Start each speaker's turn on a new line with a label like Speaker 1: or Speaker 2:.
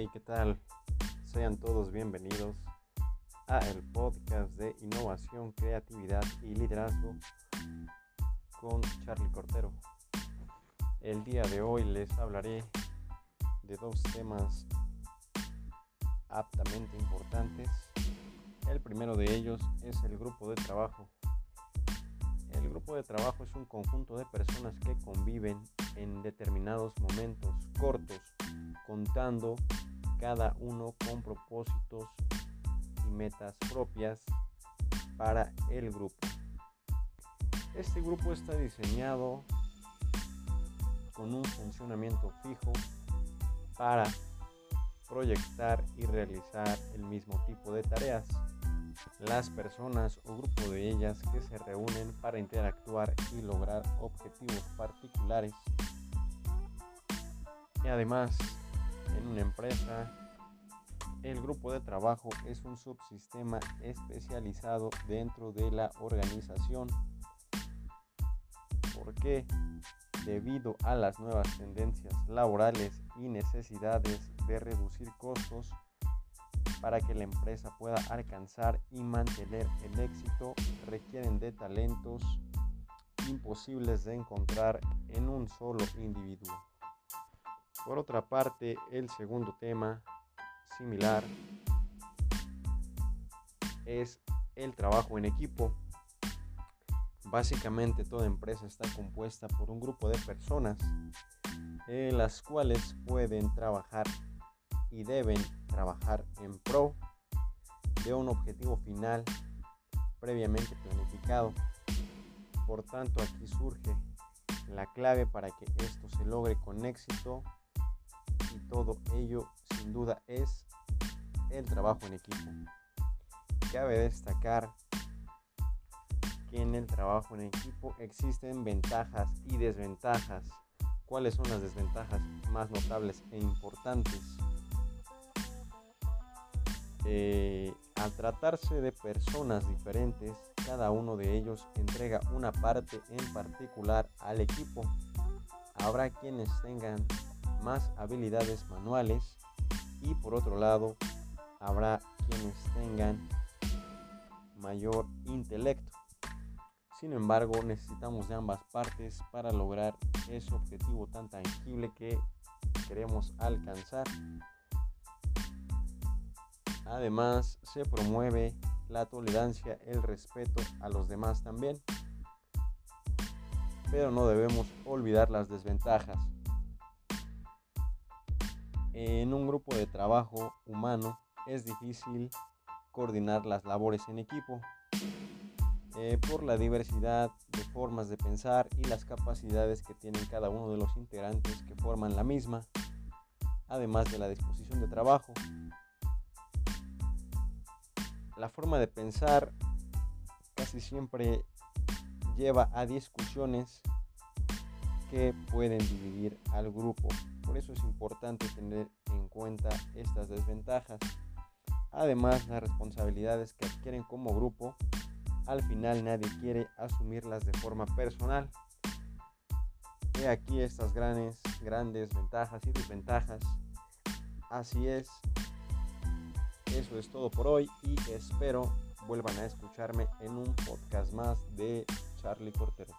Speaker 1: Hey, ¿qué tal? Sean todos bienvenidos a el podcast de innovación, creatividad y liderazgo con Charlie Cortero. El día de hoy les hablaré de dos temas aptamente importantes. El primero de ellos es el grupo de trabajo. El grupo de trabajo es un conjunto de personas que conviven en determinados momentos cortos, contando cada uno con propósitos y metas propias para el grupo. Este grupo está diseñado con un funcionamiento fijo para proyectar y realizar el mismo tipo de tareas. Las personas o grupo de ellas que se reúnen para interactuar y lograr objetivos particulares. Y además, en una empresa, el grupo de trabajo es un subsistema especializado dentro de la organización. ¿Por qué? Debido a las nuevas tendencias laborales y necesidades de reducir costos para que la empresa pueda alcanzar y mantener el éxito, requieren de talentos imposibles de encontrar en un solo individuo. Por otra parte, el segundo tema similar es el trabajo en equipo. Básicamente toda empresa está compuesta por un grupo de personas, eh, las cuales pueden trabajar y deben trabajar en pro de un objetivo final previamente planificado. Por tanto, aquí surge la clave para que esto se logre con éxito y todo ello sin duda es el trabajo en equipo. Cabe destacar que en el trabajo en equipo existen ventajas y desventajas. ¿Cuáles son las desventajas más notables e importantes? Eh, al tratarse de personas diferentes, cada uno de ellos entrega una parte en particular al equipo. Habrá quienes tengan más habilidades manuales y por otro lado habrá quienes tengan mayor intelecto. Sin embargo, necesitamos de ambas partes para lograr ese objetivo tan tangible que queremos alcanzar. Además, se promueve la tolerancia, el respeto a los demás también. Pero no debemos olvidar las desventajas. En un grupo de trabajo humano es difícil coordinar las labores en equipo eh, por la diversidad de formas de pensar y las capacidades que tienen cada uno de los integrantes que forman la misma, además de la disposición de trabajo. La forma de pensar casi siempre lleva a discusiones que pueden dividir al grupo. Por eso es importante tener en cuenta estas desventajas. Además, las responsabilidades que adquieren como grupo, al final nadie quiere asumirlas de forma personal. He aquí estas grandes, grandes ventajas y desventajas. Así es. Eso es todo por hoy y espero vuelvan a escucharme en un podcast más de Charlie Cortero.